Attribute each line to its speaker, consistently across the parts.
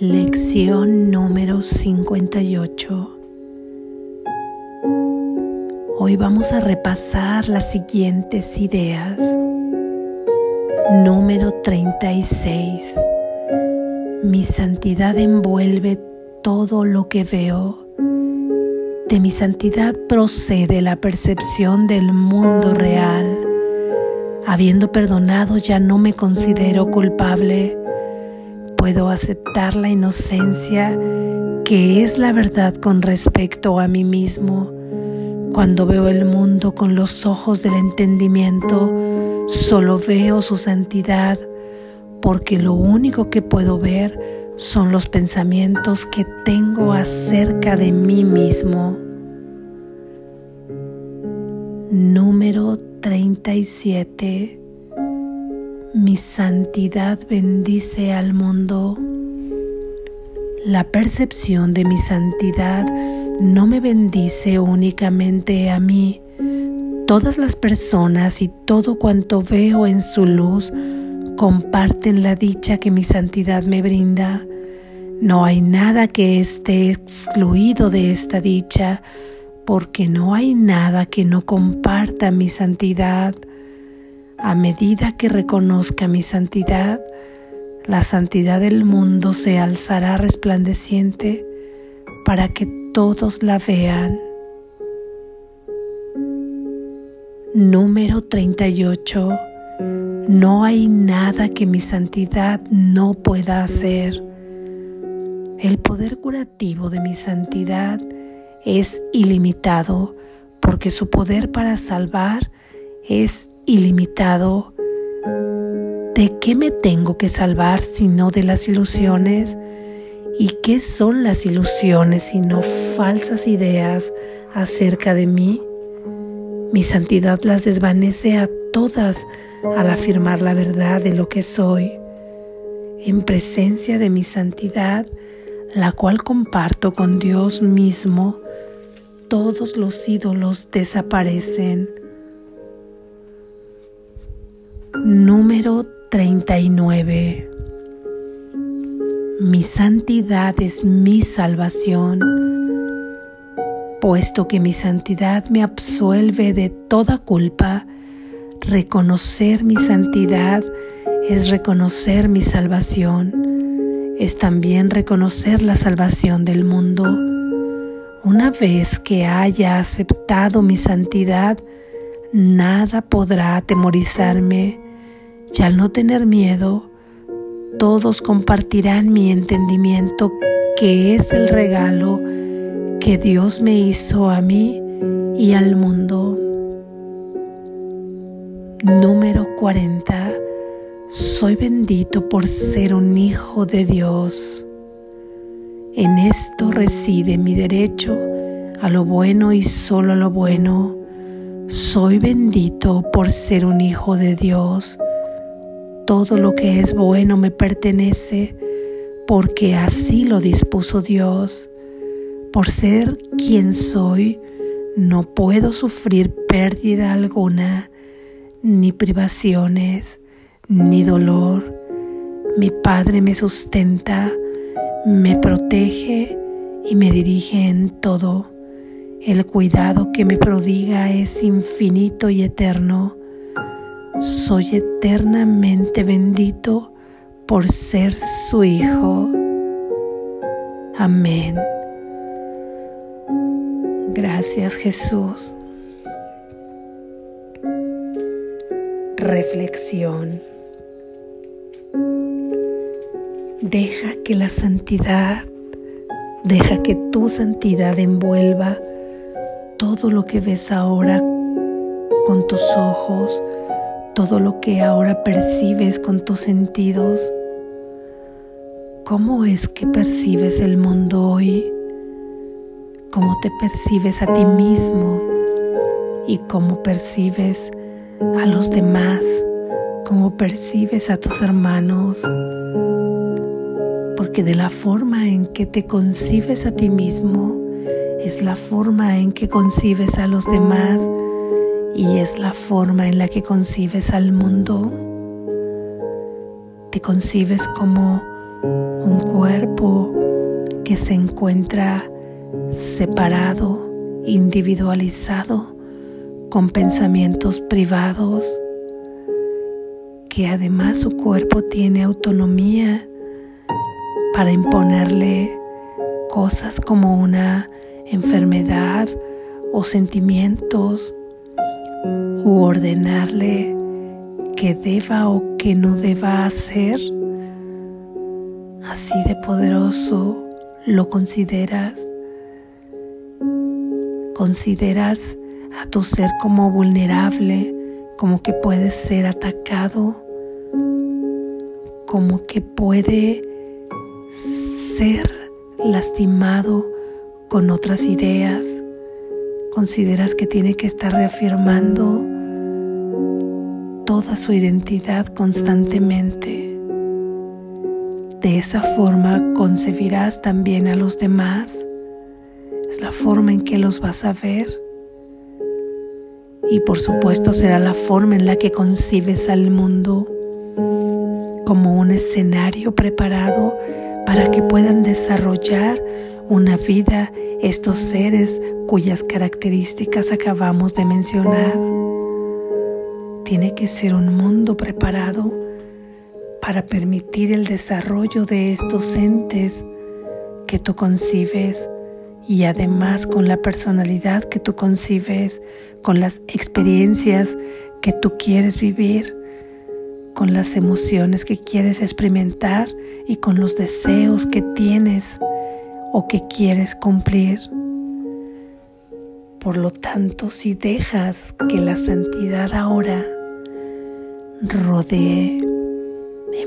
Speaker 1: Lección número 58. Hoy vamos a repasar las siguientes ideas. Número 36. Mi santidad envuelve todo lo que veo. De mi santidad procede la percepción del mundo real. Habiendo perdonado ya no me considero culpable puedo aceptar la inocencia que es la verdad con respecto a mí mismo. Cuando veo el mundo con los ojos del entendimiento, solo veo su santidad, porque lo único que puedo ver son los pensamientos que tengo acerca de mí mismo. Número 37 mi santidad bendice al mundo. La percepción de mi santidad no me bendice únicamente a mí. Todas las personas y todo cuanto veo en su luz comparten la dicha que mi santidad me brinda. No hay nada que esté excluido de esta dicha, porque no hay nada que no comparta mi santidad. A medida que reconozca mi santidad, la santidad del mundo se alzará resplandeciente para que todos la vean. Número 38. No hay nada que mi santidad no pueda hacer. El poder curativo de mi santidad es ilimitado porque su poder para salvar es ilimitado. ¿De qué me tengo que salvar sino de las ilusiones? ¿Y qué son las ilusiones sino falsas ideas acerca de mí? Mi santidad las desvanece a todas al afirmar la verdad de lo que soy. En presencia de mi santidad, la cual comparto con Dios mismo, todos los ídolos desaparecen. Número 39. Mi santidad es mi salvación, puesto que mi santidad me absuelve de toda culpa. Reconocer mi santidad es reconocer mi salvación, es también reconocer la salvación del mundo. Una vez que haya aceptado mi santidad, nada podrá atemorizarme y al no tener miedo, todos compartirán mi entendimiento que es el regalo que Dios me hizo a mí y al mundo. Número 40. Soy bendito por ser un hijo de Dios. En esto reside mi derecho a lo bueno y solo a lo bueno. Soy bendito por ser un hijo de Dios todo lo que es bueno me pertenece porque así lo dispuso Dios. Por ser quien soy, no puedo sufrir pérdida alguna, ni privaciones, ni dolor. Mi Padre me sustenta, me protege y me dirige en todo. El cuidado que me prodiga es infinito y eterno soy eternamente bendito por ser su Hijo. Amén. Gracias Jesús. Reflexión. Deja que la santidad, deja que tu santidad envuelva todo lo que ves ahora con tus ojos, todo lo que ahora percibes con tus sentidos. ¿Cómo es que percibes el mundo hoy? ¿Cómo te percibes a ti mismo? ¿Y cómo percibes a los demás? ¿Cómo percibes a tus hermanos? Porque de la forma en que te concibes a ti mismo es la forma en que concibes a los demás y es la forma en la que concibes al mundo. Te concibes como un cuerpo que se encuentra separado, individualizado, con pensamientos privados, que además su cuerpo tiene autonomía para imponerle cosas como una enfermedad o sentimientos u ordenarle que deba o que no deba hacer. Así de poderoso lo consideras. Consideras a tu ser como vulnerable, como que puede ser atacado, como que puede ser lastimado con otras ideas. Consideras que tiene que estar reafirmando toda su identidad constantemente. De esa forma concebirás también a los demás. Es la forma en que los vas a ver. Y por supuesto será la forma en la que concibes al mundo como un escenario preparado para que puedan desarrollar una vida estos seres cuyas características acabamos de mencionar. Tiene que ser un mundo preparado para permitir el desarrollo de estos entes que tú concibes y además con la personalidad que tú concibes, con las experiencias que tú quieres vivir con las emociones que quieres experimentar y con los deseos que tienes o que quieres cumplir. Por lo tanto, si dejas que la santidad ahora rodee,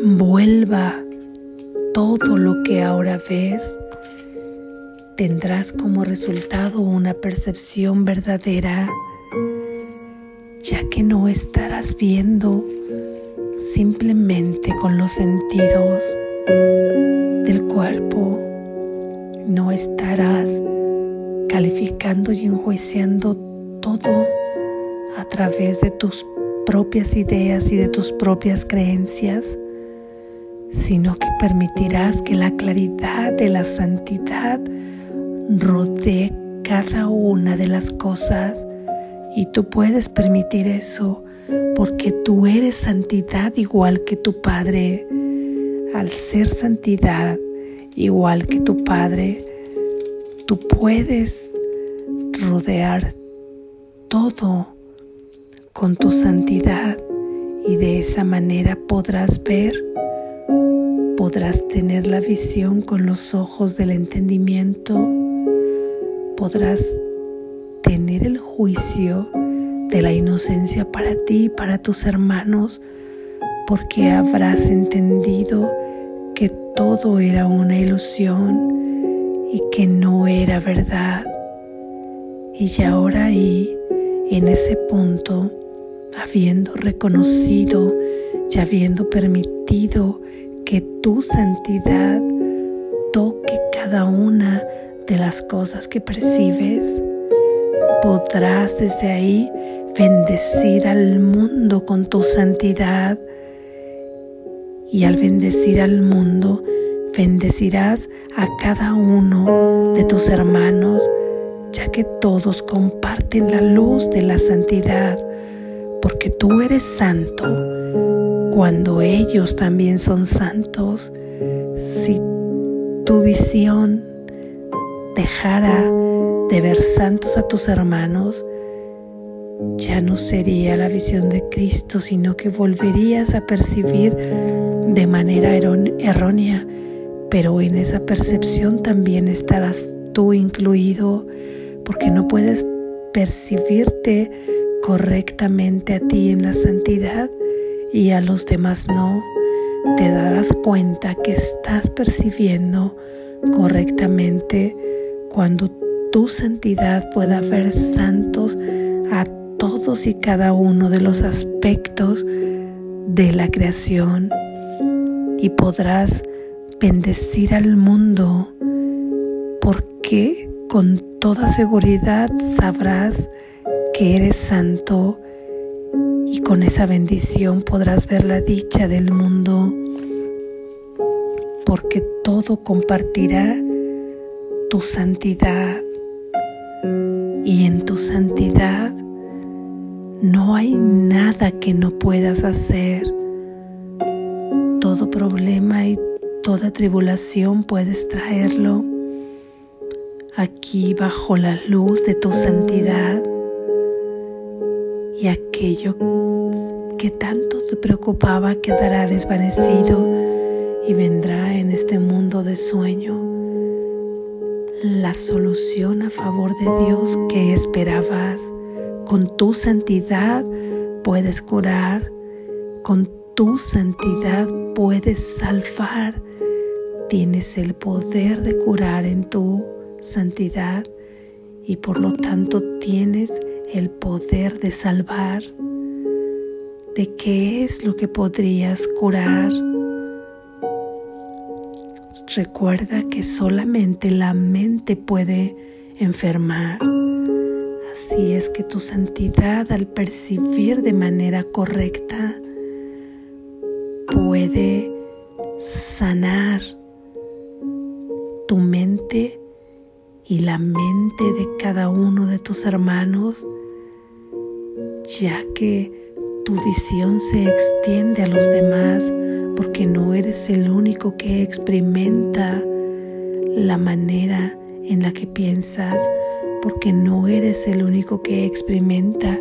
Speaker 1: envuelva todo lo que ahora ves, tendrás como resultado una percepción verdadera, ya que no estarás viendo simplemente con los sentidos No estarás calificando y enjuiciando todo a través de tus propias ideas y de tus propias creencias, sino que permitirás que la claridad de la santidad rodee cada una de las cosas y tú puedes permitir eso porque tú eres santidad igual que tu Padre. Al ser santidad igual que tu Padre, tú puedes rodear todo con tu santidad y de esa manera podrás ver, podrás tener la visión con los ojos del entendimiento, podrás tener el juicio de la inocencia para ti y para tus hermanos, porque habrás entendido todo era una ilusión y que no era verdad. Y ya ahora ahí, en ese punto, habiendo reconocido y habiendo permitido que tu santidad toque cada una de las cosas que percibes, podrás desde ahí bendecir al mundo con tu santidad. Y al bendecir al mundo, bendecirás a cada uno de tus hermanos, ya que todos comparten la luz de la santidad, porque tú eres santo cuando ellos también son santos. Si tu visión dejara de ver santos a tus hermanos, ya no sería la visión de Cristo, sino que volverías a percibir de manera errónea, pero en esa percepción también estarás tú incluido, porque no puedes percibirte correctamente a ti en la santidad y a los demás no. Te darás cuenta que estás percibiendo correctamente cuando tu santidad pueda ver santos a todos y cada uno de los aspectos de la creación y podrás bendecir al mundo porque con toda seguridad sabrás que eres santo y con esa bendición podrás ver la dicha del mundo porque todo compartirá tu santidad. Y en tu santidad no hay nada que no puedas hacer. Todo problema y toda tribulación puedes traerlo aquí bajo la luz de tu santidad y aquello que tanto te preocupaba quedará desvanecido y vendrá en este mundo de sueño la solución a favor de Dios que esperabas. Con tu santidad puedes curar, con tu santidad puedes salvar. Tienes el poder de curar en tu santidad y por lo tanto tienes el poder de salvar. ¿De qué es lo que podrías curar? Recuerda que solamente la mente puede enfermar. Así es que tu santidad al percibir de manera correcta sanar tu mente y la mente de cada uno de tus hermanos, ya que tu visión se extiende a los demás porque no eres el único que experimenta la manera en la que piensas, porque no eres el único que experimenta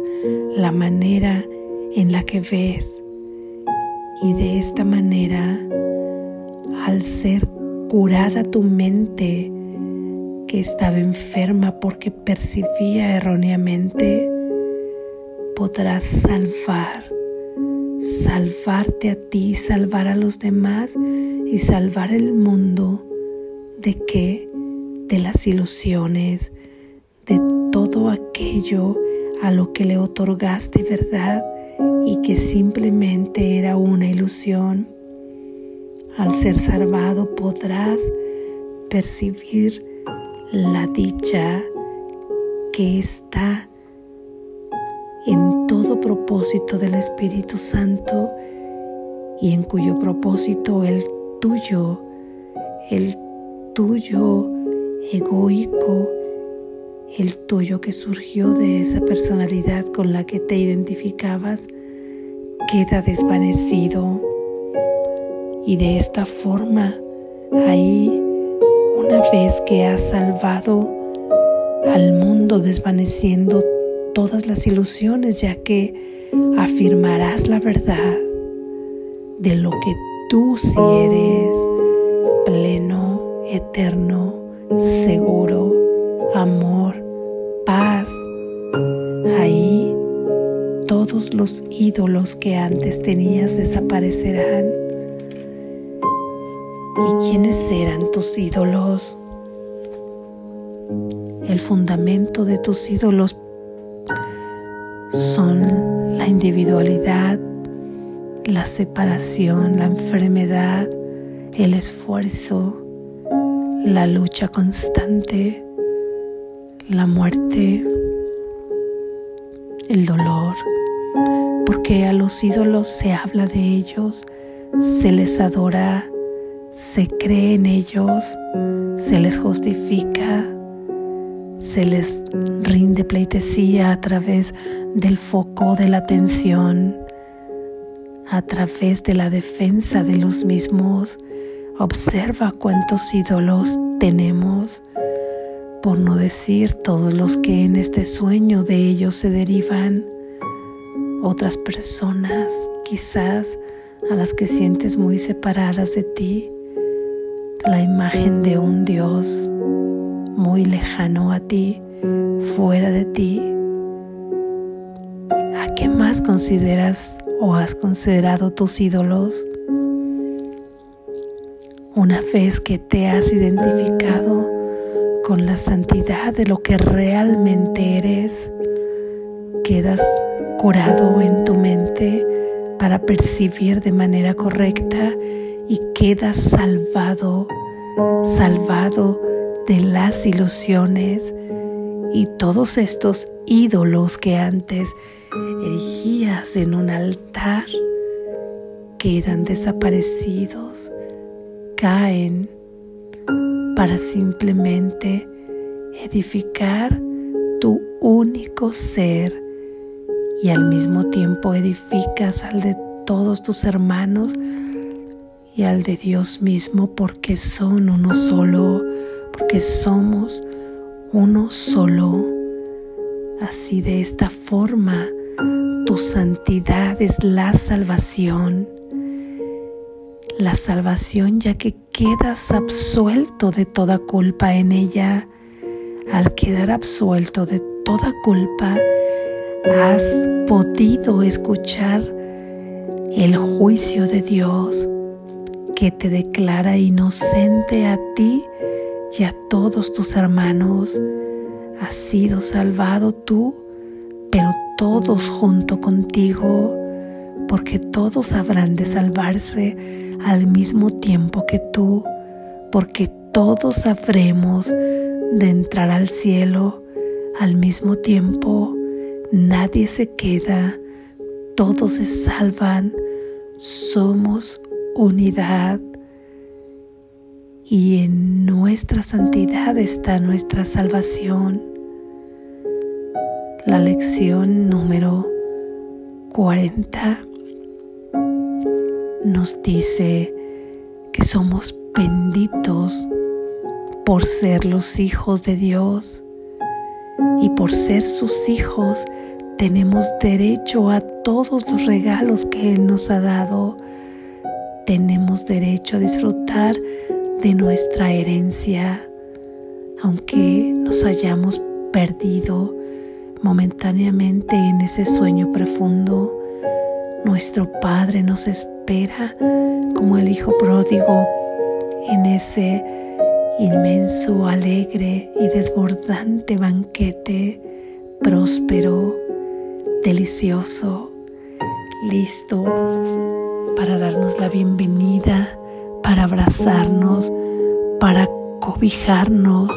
Speaker 1: la manera en la que ves. Y de esta manera, al ser curada tu mente, que estaba enferma porque percibía erróneamente, podrás salvar, salvarte a ti, salvar a los demás y salvar el mundo de qué? De las ilusiones, de todo aquello a lo que le otorgaste verdad y que simplemente era una ilusión. Al ser salvado podrás percibir la dicha que está en todo propósito del Espíritu Santo y en cuyo propósito el tuyo, el tuyo egoico, el tuyo que surgió de esa personalidad con la que te identificabas, queda desvanecido. Y de esta forma, ahí una vez que has salvado al mundo desvaneciendo todas las ilusiones, ya que afirmarás la verdad de lo que tú sí eres, pleno, eterno, seguro, amor, paz. Ahí todos los ídolos que antes tenías desaparecerán ¿Y quiénes eran tus ídolos? El fundamento de tus ídolos son la individualidad, la separación, la enfermedad, el esfuerzo, la lucha constante, la muerte, el dolor, porque a los ídolos se habla de ellos, se les adora, se cree en ellos, se les justifica, se les rinde pleitesía a través del foco de la atención, a través de la defensa de los mismos. Observa cuántos ídolos tenemos, por no decir todos los que en este sueño de ellos se derivan. Otras personas quizás a las que sientes muy separadas de ti la imagen de un Dios muy lejano a ti, fuera de ti. ¿A qué más consideras o has considerado tus ídolos? Una vez que te has identificado con la santidad de lo que realmente eres, quedas curado en tu mente para percibir de manera correcta y quedas salvado, salvado de las ilusiones y todos estos ídolos que antes erigías en un altar quedan desaparecidos, caen para simplemente edificar tu único ser y al mismo tiempo edificas al de todos tus hermanos y al de Dios mismo porque son uno solo, porque somos uno solo. Así de esta forma, tu santidad es la salvación. La salvación ya que quedas absuelto de toda culpa en ella. Al quedar absuelto de toda culpa, has podido escuchar el juicio de Dios que te declara inocente a ti y a todos tus hermanos. Has sido salvado tú, pero todos junto contigo, porque todos habrán de salvarse al mismo tiempo que tú, porque todos habremos de entrar al cielo al mismo tiempo. Nadie se queda, todos se salvan, somos unidad y en nuestra santidad está nuestra salvación. La lección número 40 nos dice que somos benditos por ser los hijos de Dios y por ser sus hijos tenemos derecho a todos los regalos que Él nos ha dado. Tenemos derecho a disfrutar de nuestra herencia, aunque nos hayamos perdido momentáneamente en ese sueño profundo. Nuestro Padre nos espera como el Hijo pródigo en ese inmenso, alegre y desbordante banquete, próspero, delicioso, listo para darnos la bienvenida para abrazarnos, para cobijarnos.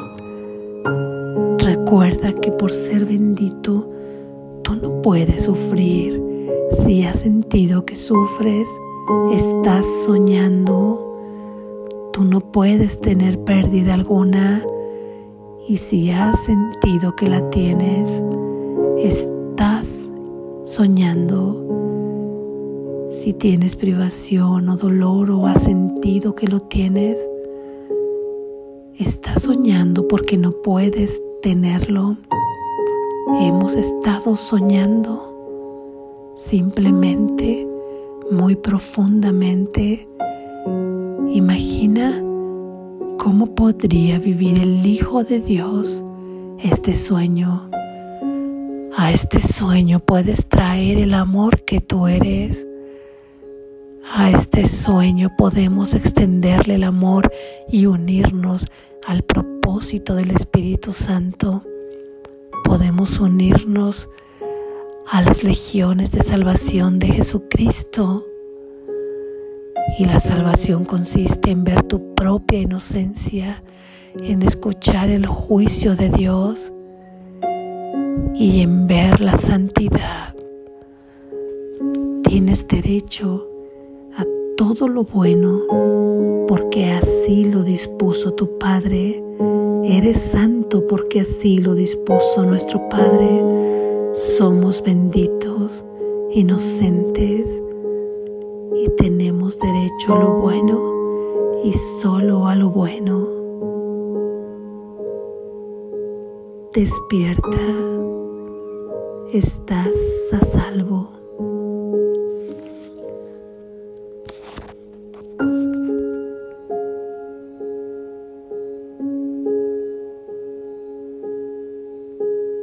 Speaker 1: Recuerda que por ser bendito, tú no puedes sufrir. Si has sentido que sufres, estás soñando. Tú no puedes tener pérdida alguna. Y si has sentido que la tienes, estás soñando. Si tienes privación o dolor o has sentido que lo tienes, estás soñando porque no puedes tenerlo. Hemos estado soñando simplemente, muy profundamente. Imagina cómo podría vivir el Hijo de Dios este sueño. A este sueño puedes traer el amor que tú eres a este sueño podemos extenderle el amor y unirnos al propósito del Espíritu Santo. Podemos unirnos a las legiones de salvación de Jesucristo. Y la salvación consiste en ver tu propia inocencia, en escuchar el juicio de Dios y en ver la santidad. Tienes derecho todo lo bueno, porque así lo dispuso tu Padre. Eres santo porque así lo dispuso nuestro Padre. Somos benditos, inocentes y tenemos derecho a lo bueno y solo a lo bueno. Despierta, estás a salvo.